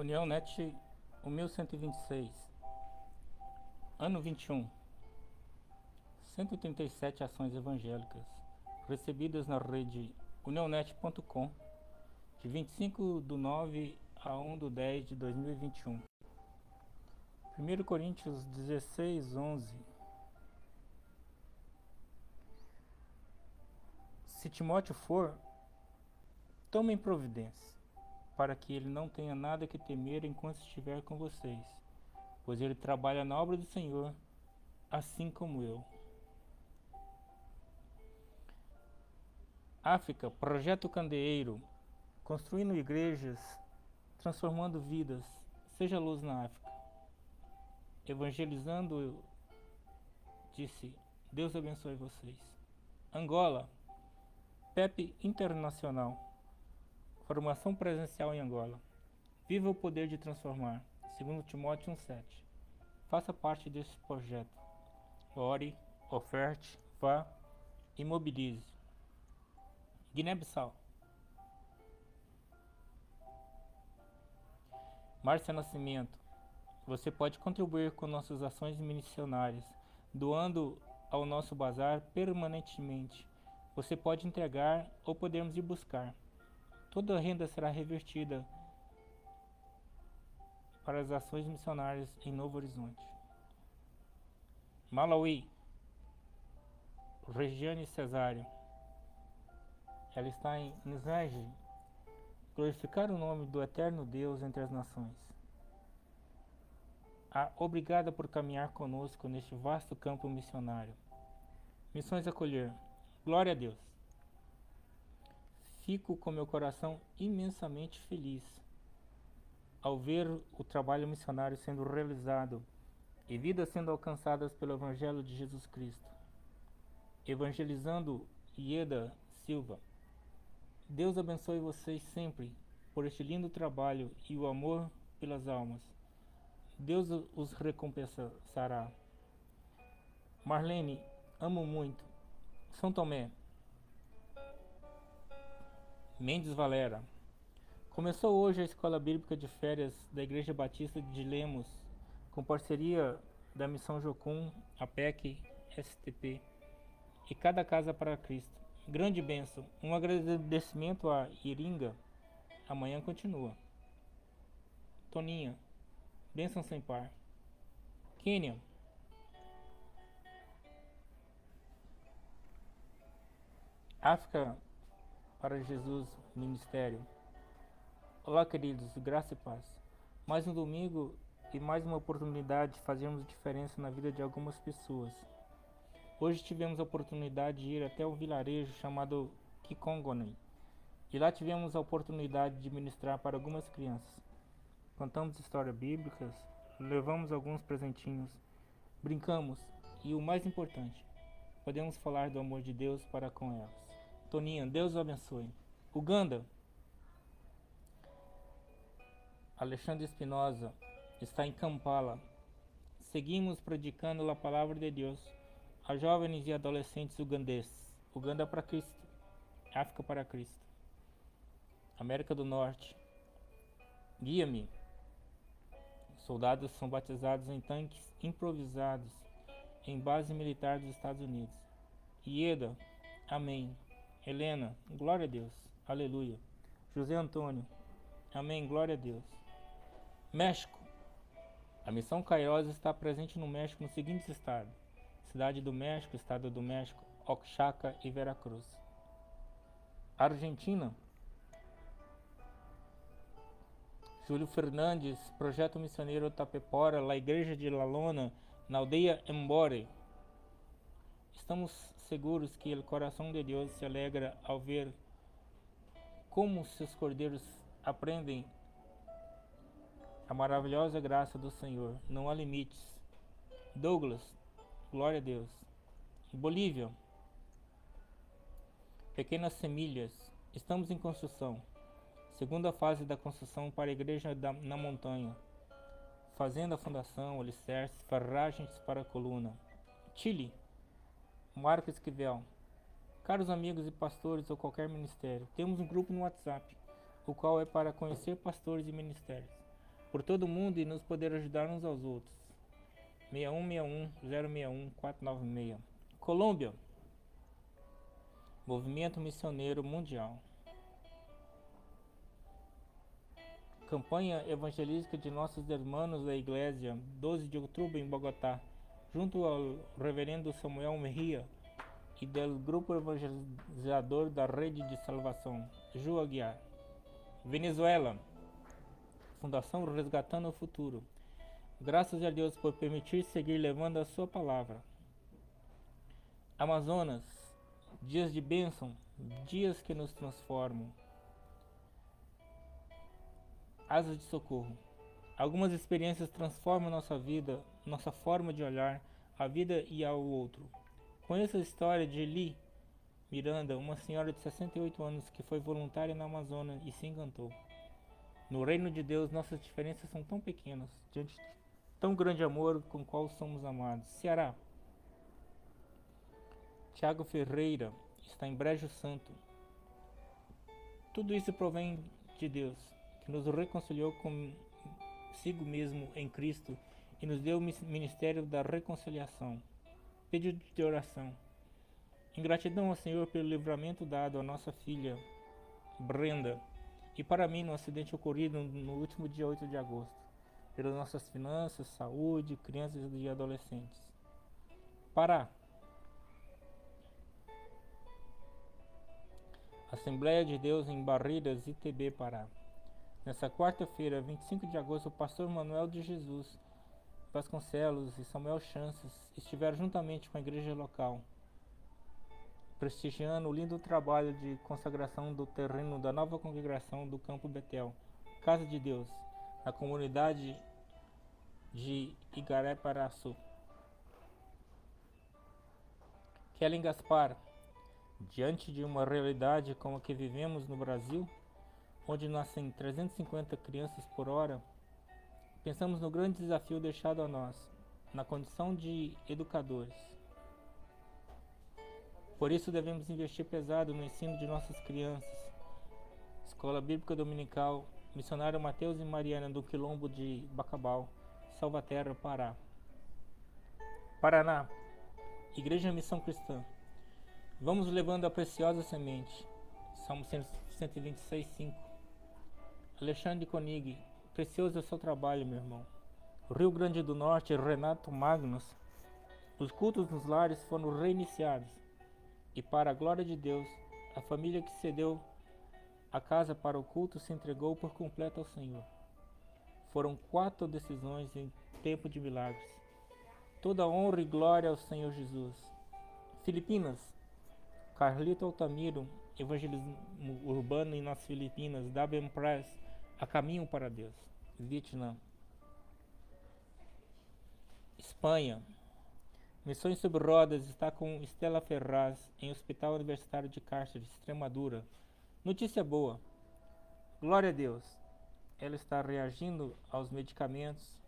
União Net 1126 Ano 21 137 ações evangélicas recebidas na rede unionet.com de 25 do 9 a 1 do 10 de 2021 1 Coríntios 16, 11 Se Timóteo for, tomem providência para que ele não tenha nada que temer enquanto estiver com vocês, pois ele trabalha na obra do Senhor, assim como eu. África, Projeto Candeeiro, construindo igrejas, transformando vidas, seja luz na África. Evangelizando, disse, Deus abençoe vocês. Angola, PEP Internacional. Formação presencial em Angola. Viva o poder de transformar. Segundo Timóteo 1:7. Faça parte desse projeto. Ore, oferte, vá e mobilize. Guiné-Bissau. Márcia Nascimento. Você pode contribuir com nossas ações missionárias, doando ao nosso bazar permanentemente. Você pode entregar ou podemos ir buscar. Toda a renda será revertida para as ações missionárias em Novo Horizonte. Malawi, Regiane Cesário. Ela está em Nzage, glorificar o nome do eterno Deus entre as nações. A obrigada por caminhar conosco neste vasto campo missionário. Missões acolher. Glória a Deus fico com meu coração imensamente feliz ao ver o trabalho missionário sendo realizado e vidas sendo alcançadas pelo Evangelho de Jesus Cristo. Evangelizando Ieda Silva. Deus abençoe vocês sempre por este lindo trabalho e o amor pelas almas. Deus os recompensará. Marlene, amo muito. São Tomé, Mendes Valera. Começou hoje a Escola Bíblica de Férias da Igreja Batista de Lemos, com parceria da Missão Jocum, APEC, STP e Cada Casa para Cristo. Grande bênção. Um agradecimento a Iringa. Amanhã continua. Toninha. Bênção sem par. Kênia. África para Jesus Ministério. Olá, queridos, graça e paz. Mais um domingo e mais uma oportunidade de fazermos diferença na vida de algumas pessoas. Hoje tivemos a oportunidade de ir até o vilarejo chamado Kikongone e lá tivemos a oportunidade de ministrar para algumas crianças. Contamos histórias bíblicas, levamos alguns presentinhos, brincamos e o mais importante, podemos falar do amor de Deus para com elas. Toninha, Deus o abençoe. Uganda. Alexandre Espinosa está em Kampala. Seguimos predicando a palavra de Deus a jovens e adolescentes ugandeses. Uganda para Cristo. África para Cristo. América do Norte. Guia-me. Soldados são batizados em tanques improvisados em base militar dos Estados Unidos. Ieda. Amém. Helena, glória a Deus, aleluia. José Antônio, amém, glória a Deus. México, a missão Kairos está presente no México nos seguintes estados: Cidade do México, Estado do México, Oaxaca e Veracruz. Argentina, Júlio Fernandes, Projeto Missioneiro Tapepora, La Igreja de La Lona, na aldeia Embore. Estamos seguros que o coração de Deus se alegra ao ver como seus cordeiros aprendem a maravilhosa graça do Senhor. Não há limites. Douglas, glória a Deus. Bolívia, pequenas semilhas. Estamos em construção. Segunda fase da construção para a igreja da, na montanha. Fazendo a fundação, alicerce, ferragens para a coluna. Chile, Marco Esquivel. Caros amigos e pastores ou qualquer ministério, temos um grupo no WhatsApp, o qual é para conhecer pastores e ministérios. por todo mundo e nos poder ajudar uns aos outros. 6161 061 496 Colômbia Movimento Missioneiro Mundial Campanha Evangelística de Nossos Irmãos da Igreja 12 de outubro em Bogotá junto ao reverendo Samuel Mejia e do grupo evangelizador da Rede de Salvação, Ju Aguiar. Venezuela, Fundação Resgatando o Futuro. Graças a Deus por permitir seguir levando a sua palavra. Amazonas, dias de bênção, dias que nos transformam. Asas de socorro. Algumas experiências transformam nossa vida, nossa forma de olhar a vida e ao outro. Conheça a história de Lee Miranda, uma senhora de 68 anos que foi voluntária na Amazônia e se encantou. No reino de Deus, nossas diferenças são tão pequenas, diante de tão grande amor com qual somos amados. Ceará. Tiago Ferreira está em Brejo Santo. Tudo isso provém de Deus, que nos reconciliou consigo mesmo em Cristo e nos deu o ministério da reconciliação. Pedido de oração. Em gratidão ao Senhor pelo livramento dado à nossa filha Brenda e para mim no acidente ocorrido no último dia 8 de agosto, pelas nossas finanças, saúde, crianças e adolescentes. Pará. Assembleia de Deus em Barreiras, ITB, Pará. Nessa quarta-feira, 25 de agosto, o pastor Manuel de Jesus Vasconcelos e Samuel Chances estiveram juntamente com a igreja local, prestigiando o lindo trabalho de consagração do terreno da nova congregação do Campo Betel, Casa de Deus, na comunidade de Igaré-Paraçu. Kellen Gaspar, diante de uma realidade como a que vivemos no Brasil, onde nascem 350 crianças por hora, Pensamos no grande desafio deixado a nós, na condição de educadores. Por isso devemos investir pesado no ensino de nossas crianças. Escola Bíblica Dominical, Missionário Mateus e Mariana do Quilombo de Bacabal, Salvaterra, Pará. Paraná, Igreja Missão Cristã. Vamos levando a preciosa semente. Salmo 126, 5. Alexandre Konig, Precioso é o seu trabalho, meu irmão. Rio Grande do Norte, Renato Magnus. Os cultos nos lares foram reiniciados. E para a glória de Deus, a família que cedeu a casa para o culto se entregou por completo ao Senhor. Foram quatro decisões em tempo de milagres. Toda honra e glória ao Senhor Jesus. Filipinas, Carlito Altamiro, evangelismo urbano nas Filipinas, W. Press, a caminho para Deus. Vietnã. Espanha. Missões sobre Rodas está com Estela Ferraz em Hospital Universitário de Cáceres, Extremadura. Notícia boa. Glória a Deus. Ela está reagindo aos medicamentos.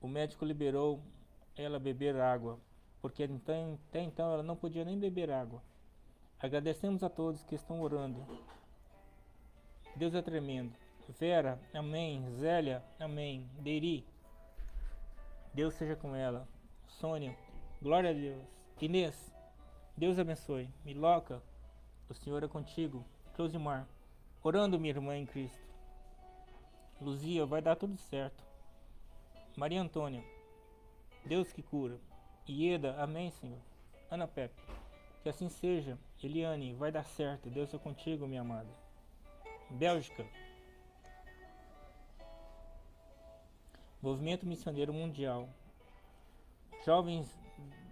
O médico liberou ela beber água, porque até então ela não podia nem beber água. Agradecemos a todos que estão orando. Deus é tremendo. Vera, amém. Zélia, amém. Deiri, Deus seja com ela. Sônia, glória a Deus. Inês, Deus abençoe. Miloca, o Senhor é contigo. Closimar, orando minha irmã em Cristo. Luzia, vai dar tudo certo. Maria Antônia, Deus que cura. Ieda, amém, Senhor. Ana Pepe, que assim seja. Eliane, vai dar certo. Deus é contigo, minha amada. Bélgica. Movimento Missioneiro Mundial. Jovens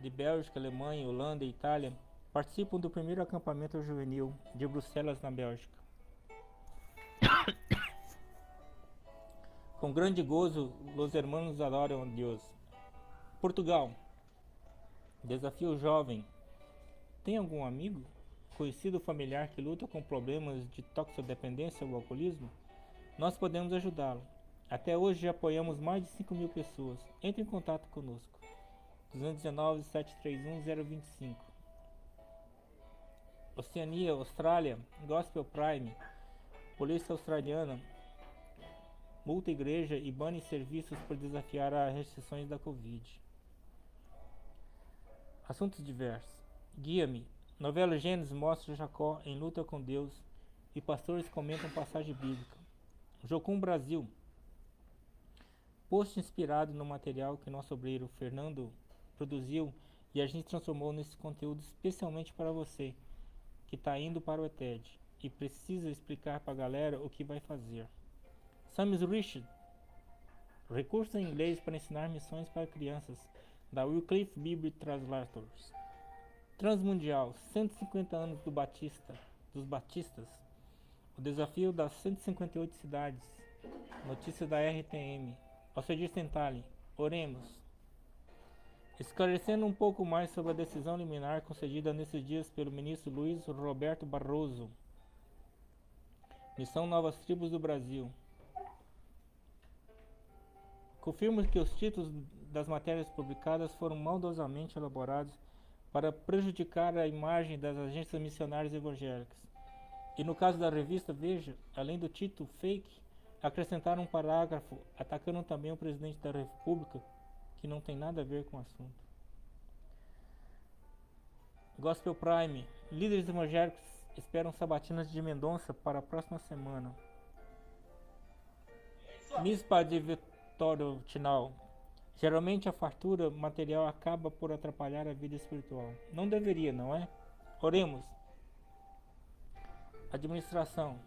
de Bélgica, Alemanha, Holanda e Itália participam do primeiro acampamento juvenil de Bruxelas, na Bélgica. Com grande gozo, os irmãos adoram a Deus. Portugal. Desafio jovem tem algum amigo, conhecido ou familiar que luta com problemas de toxodependência ou alcoolismo? Nós podemos ajudá-lo. Até hoje já apoiamos mais de 5 mil pessoas. Entre em contato conosco. 219 731 025. Oceania, Austrália, Gospel Prime, Polícia Australiana, multa igreja e bane serviços por desafiar as restrições da Covid. Assuntos diversos. Guia-me. Novela Gênesis mostra Jacó em luta com Deus e pastores comentam passagem bíblica. Jocum Brasil. Post inspirado no material que nosso obreiro Fernando produziu e a gente transformou nesse conteúdo especialmente para você que está indo para o ETED e precisa explicar para a galera o que vai fazer. Samus Richard, recursos em inglês para ensinar missões para crianças, da Wycliffe Bible Translators. Transmundial, 150 anos do Batista, dos Batistas. O desafio das 158 cidades. Notícia da RTM. Alcedir Tentali. Oremos. Esclarecendo um pouco mais sobre a decisão liminar concedida nesses dias pelo ministro Luiz Roberto Barroso. Missão Novas Tribos do Brasil. Confirmo que os títulos das matérias publicadas foram maldosamente elaborados para prejudicar a imagem das agências missionárias evangélicas. E no caso da revista Veja, além do título fake, acrescentaram um parágrafo atacando também o presidente da República, que não tem nada a ver com o assunto. Gospel Prime. Líderes evangélicos esperam sabatinas de Mendonça para a próxima semana. Mispa de Vitório Tinal. Geralmente a fartura material acaba por atrapalhar a vida espiritual. Não deveria, não é? Oremos. Administração.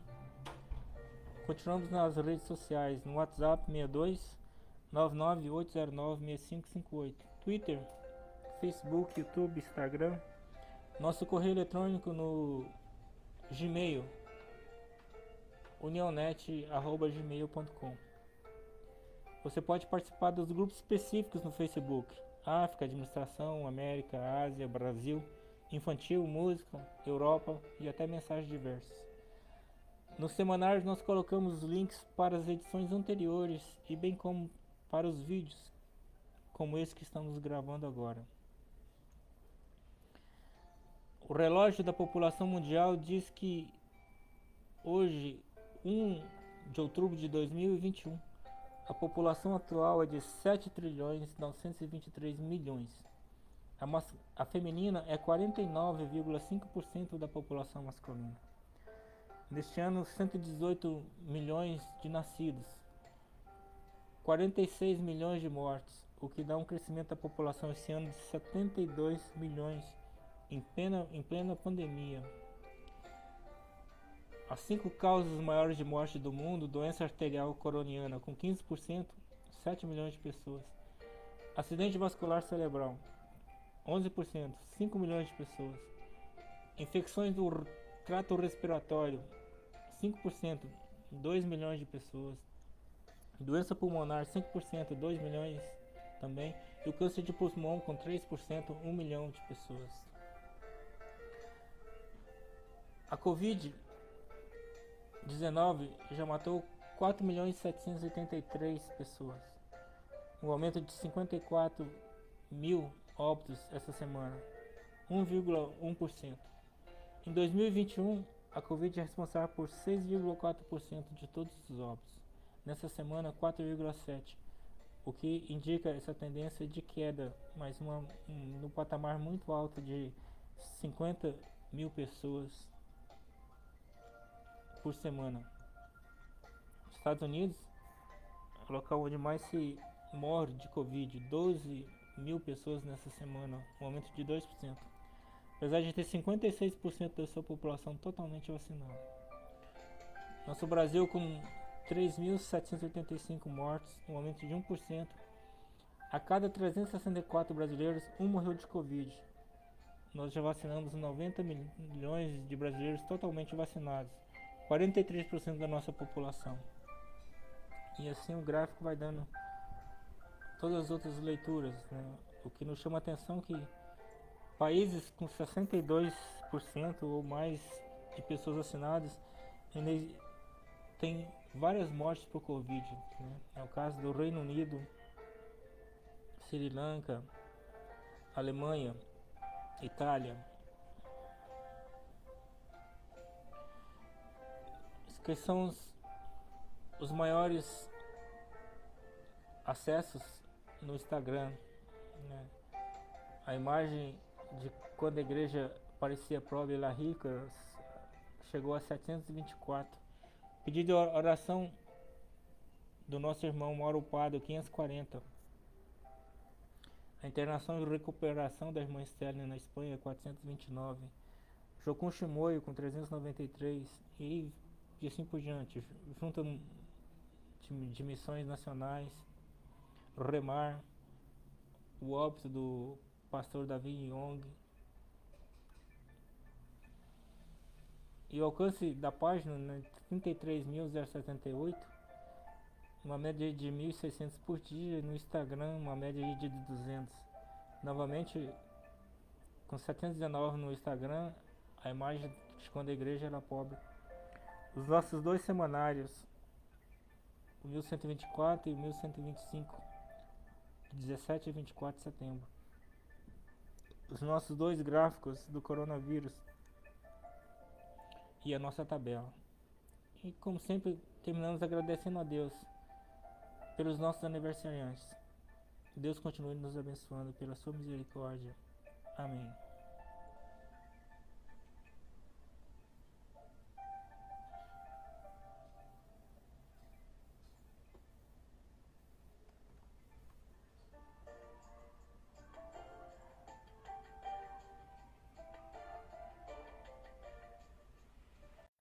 Continuamos nas redes sociais, no WhatsApp 62 99809 6558, Twitter, Facebook, YouTube, Instagram. Nosso correio eletrônico no Gmail, unionet@gmail.com. Você pode participar dos grupos específicos no Facebook: África, Administração, América, Ásia, Brasil, Infantil, Música, Europa e até mensagens diversas. Nos semanários nós colocamos os links para as edições anteriores e bem como para os vídeos, como esse que estamos gravando agora. O relógio da população mundial diz que hoje, 1 de outubro de 2021, a população atual é de 7 trilhões 923 milhões. A, a feminina é 49,5% da população masculina. Neste ano, 118 milhões de nascidos, 46 milhões de mortes, o que dá um crescimento da população esse ano de 72 milhões em plena, em plena pandemia. As cinco causas maiores de morte do mundo: doença arterial coroniana, com 15%, 7 milhões de pessoas. Acidente vascular cerebral, 11%, 5 milhões de pessoas. Infecções do trato respiratório, 5%, 2 milhões de pessoas. Doença pulmonar, 5%, 2 milhões também. E o câncer de pulmão, com 3%, 1 milhão de pessoas. A Covid 19 já matou 4 milhões 783 pessoas, um aumento de 54 mil óbitos essa semana, 1,1%. Em 2021, a Covid é responsável por 6,4% de todos os óbitos. Nessa semana, 4,7%, o que indica essa tendência de queda, mas uma, um, no patamar muito alto de 50 mil pessoas por semana. Estados Unidos, local onde mais se morre de Covid, 12 mil pessoas nessa semana, um aumento de 2%. Apesar de ter 56% da sua população totalmente vacinada. Nosso Brasil com 3.785 mortes, um aumento de 1%. A cada 364 brasileiros, um morreu de Covid. Nós já vacinamos 90 milhões de brasileiros totalmente vacinados. 43% da nossa população. E assim o gráfico vai dando todas as outras leituras. Né? O que nos chama a atenção é que países com 62% ou mais de pessoas vacinadas têm várias mortes por Covid. Né? É o caso do Reino Unido, Sri Lanka, Alemanha, Itália, que são os, os maiores acessos no Instagram. Né? A imagem de quando a igreja parecia pobre e rica chegou a 724. Pedido de oração do nosso irmão Mauro Pado, 540. A internação e recuperação da irmã Estela na Espanha, 429. Jocum Chimoio, com 393. E, e assim por diante. Junta de, missões nacionais. Remar. O óbito do pastor Davi Young. E o alcance da página, né, 33.078, uma média de 1.600 por dia, no Instagram uma média de 200. Novamente, com 719 no Instagram, a imagem de quando a igreja era pobre. Os nossos dois semanários, o 1124 e o 1125, de 17 a 24 de setembro. Os nossos dois gráficos do coronavírus, e a nossa tabela. E como sempre, terminamos agradecendo a Deus pelos nossos aniversariantes. Deus continue nos abençoando pela sua misericórdia. Amém.